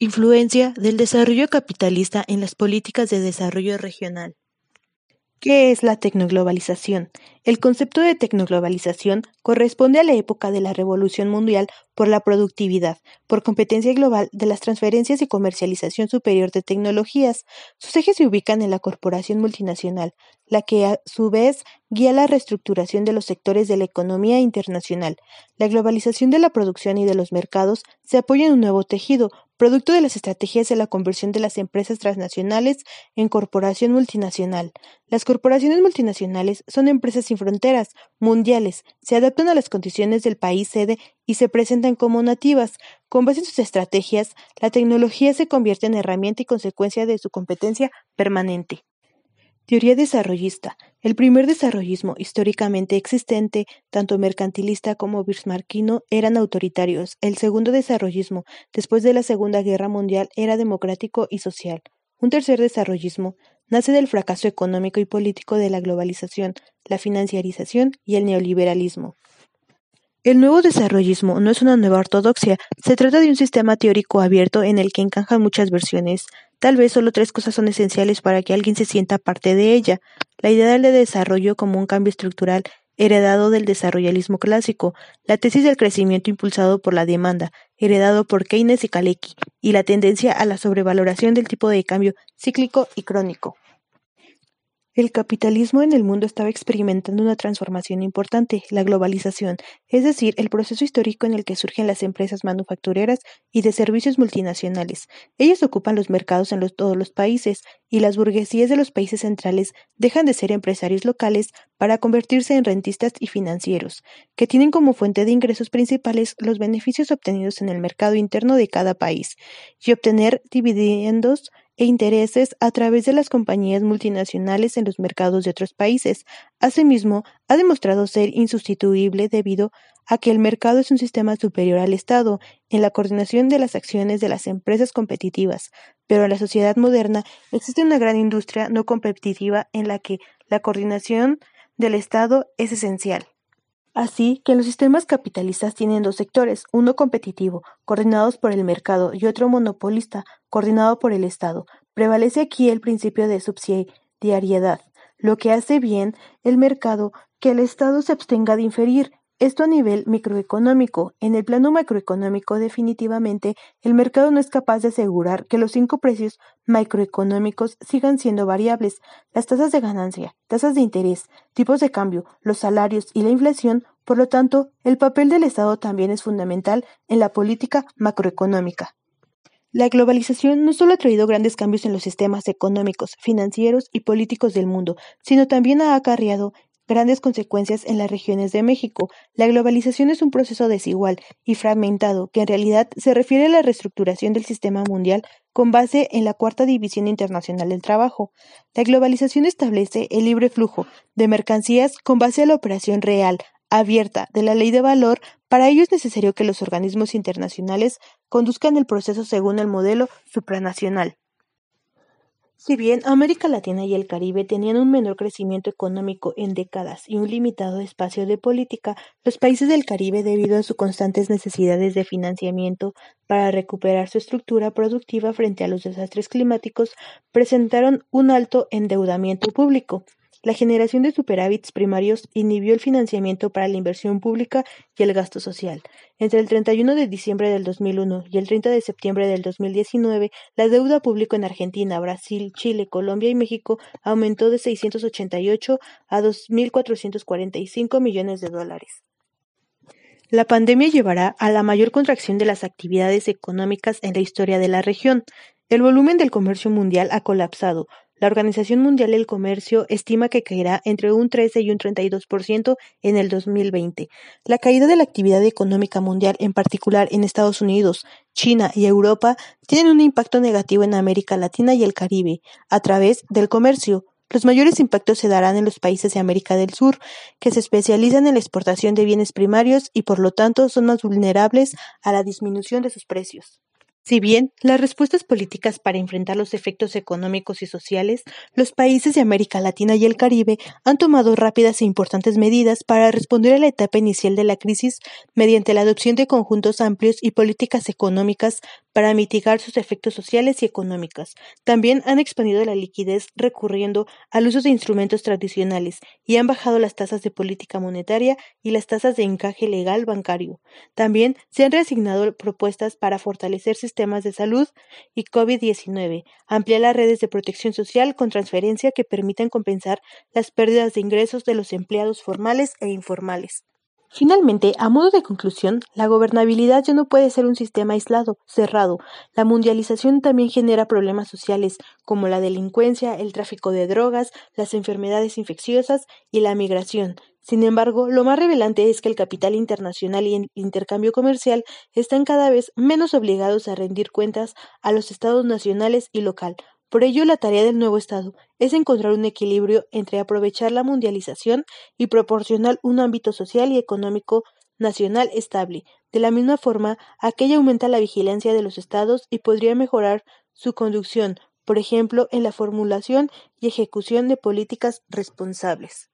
Influencia del desarrollo capitalista en las políticas de desarrollo regional. ¿Qué es la tecnoglobalización? El concepto de tecnoglobalización corresponde a la época de la revolución mundial por la productividad, por competencia global de las transferencias y comercialización superior de tecnologías. Sus ejes se ubican en la corporación multinacional, la que a su vez guía la reestructuración de los sectores de la economía internacional. La globalización de la producción y de los mercados se apoya en un nuevo tejido, producto de las estrategias de la conversión de las empresas transnacionales en corporación multinacional. Las corporaciones multinacionales son empresas sin fronteras, mundiales, se adaptan a las condiciones del país sede y se presentan como nativas. Con base en sus estrategias, la tecnología se convierte en herramienta y consecuencia de su competencia permanente. Teoría desarrollista. El primer desarrollismo históricamente existente, tanto mercantilista como bismarckino, eran autoritarios. El segundo desarrollismo, después de la Segunda Guerra Mundial, era democrático y social. Un tercer desarrollismo nace del fracaso económico y político de la globalización, la financiarización y el neoliberalismo. El nuevo desarrollismo no es una nueva ortodoxia, se trata de un sistema teórico abierto en el que encajan muchas versiones. Tal vez solo tres cosas son esenciales para que alguien se sienta parte de ella. La idea del desarrollo como un cambio estructural heredado del desarrollismo clásico, la tesis del crecimiento impulsado por la demanda, heredado por Keynes y Kalecki, y la tendencia a la sobrevaloración del tipo de cambio cíclico y crónico. El capitalismo en el mundo estaba experimentando una transformación importante, la globalización, es decir, el proceso histórico en el que surgen las empresas manufactureras y de servicios multinacionales. Ellas ocupan los mercados en todos los países y las burguesías de los países centrales dejan de ser empresarios locales para convertirse en rentistas y financieros, que tienen como fuente de ingresos principales los beneficios obtenidos en el mercado interno de cada país y obtener dividendos e intereses a través de las compañías multinacionales en los mercados de otros países. Asimismo, ha demostrado ser insustituible debido a que el mercado es un sistema superior al Estado en la coordinación de las acciones de las empresas competitivas, pero en la sociedad moderna existe una gran industria no competitiva en la que la coordinación del Estado es esencial. Así que los sistemas capitalistas tienen dos sectores, uno competitivo, coordinados por el mercado, y otro monopolista, coordinado por el Estado. Prevalece aquí el principio de subsidiariedad, lo que hace bien el mercado que el Estado se abstenga de inferir esto a nivel microeconómico. En el plano macroeconómico, definitivamente, el mercado no es capaz de asegurar que los cinco precios macroeconómicos sigan siendo variables. Las tasas de ganancia, tasas de interés, tipos de cambio, los salarios y la inflación, por lo tanto, el papel del Estado también es fundamental en la política macroeconómica. La globalización no solo ha traído grandes cambios en los sistemas económicos, financieros y políticos del mundo, sino también ha acarreado grandes consecuencias en las regiones de México. La globalización es un proceso desigual y fragmentado que en realidad se refiere a la reestructuración del sistema mundial con base en la Cuarta División Internacional del Trabajo. La globalización establece el libre flujo de mercancías con base a la operación real, abierta, de la ley de valor. Para ello es necesario que los organismos internacionales conduzcan el proceso según el modelo supranacional. Si bien América Latina y el Caribe tenían un menor crecimiento económico en décadas y un limitado espacio de política, los países del Caribe, debido a sus constantes necesidades de financiamiento para recuperar su estructura productiva frente a los desastres climáticos, presentaron un alto endeudamiento público. La generación de superávits primarios inhibió el financiamiento para la inversión pública y el gasto social. Entre el 31 de diciembre del 2001 y el 30 de septiembre del 2019, la deuda pública en Argentina, Brasil, Chile, Colombia y México aumentó de 688 a 2.445 millones de dólares. La pandemia llevará a la mayor contracción de las actividades económicas en la historia de la región. El volumen del comercio mundial ha colapsado, la Organización Mundial del Comercio estima que caerá entre un 13 y un 32% en el 2020. La caída de la actividad económica mundial, en particular en Estados Unidos, China y Europa, tiene un impacto negativo en América Latina y el Caribe, a través del comercio. Los mayores impactos se darán en los países de América del Sur, que se especializan en la exportación de bienes primarios y por lo tanto son más vulnerables a la disminución de sus precios. Si bien las respuestas políticas para enfrentar los efectos económicos y sociales, los países de América Latina y el Caribe han tomado rápidas e importantes medidas para responder a la etapa inicial de la crisis mediante la adopción de conjuntos amplios y políticas económicas para mitigar sus efectos sociales y económicos. También han expandido la liquidez recurriendo al uso de instrumentos tradicionales y han bajado las tasas de política monetaria y las tasas de encaje legal bancario. También se han reasignado propuestas para fortalecer sistemas de salud y COVID-19, ampliar las redes de protección social con transferencia que permitan compensar las pérdidas de ingresos de los empleados formales e informales. Finalmente, a modo de conclusión, la gobernabilidad ya no puede ser un sistema aislado, cerrado. La mundialización también genera problemas sociales, como la delincuencia, el tráfico de drogas, las enfermedades infecciosas y la migración, sin embargo, lo más revelante es que el capital internacional y el intercambio comercial están cada vez menos obligados a rendir cuentas a los estados nacionales y local. Por ello, la tarea del nuevo Estado es encontrar un equilibrio entre aprovechar la mundialización y proporcionar un ámbito social y económico nacional estable. De la misma forma, aquello aumenta la vigilancia de los estados y podría mejorar su conducción, por ejemplo, en la formulación y ejecución de políticas responsables.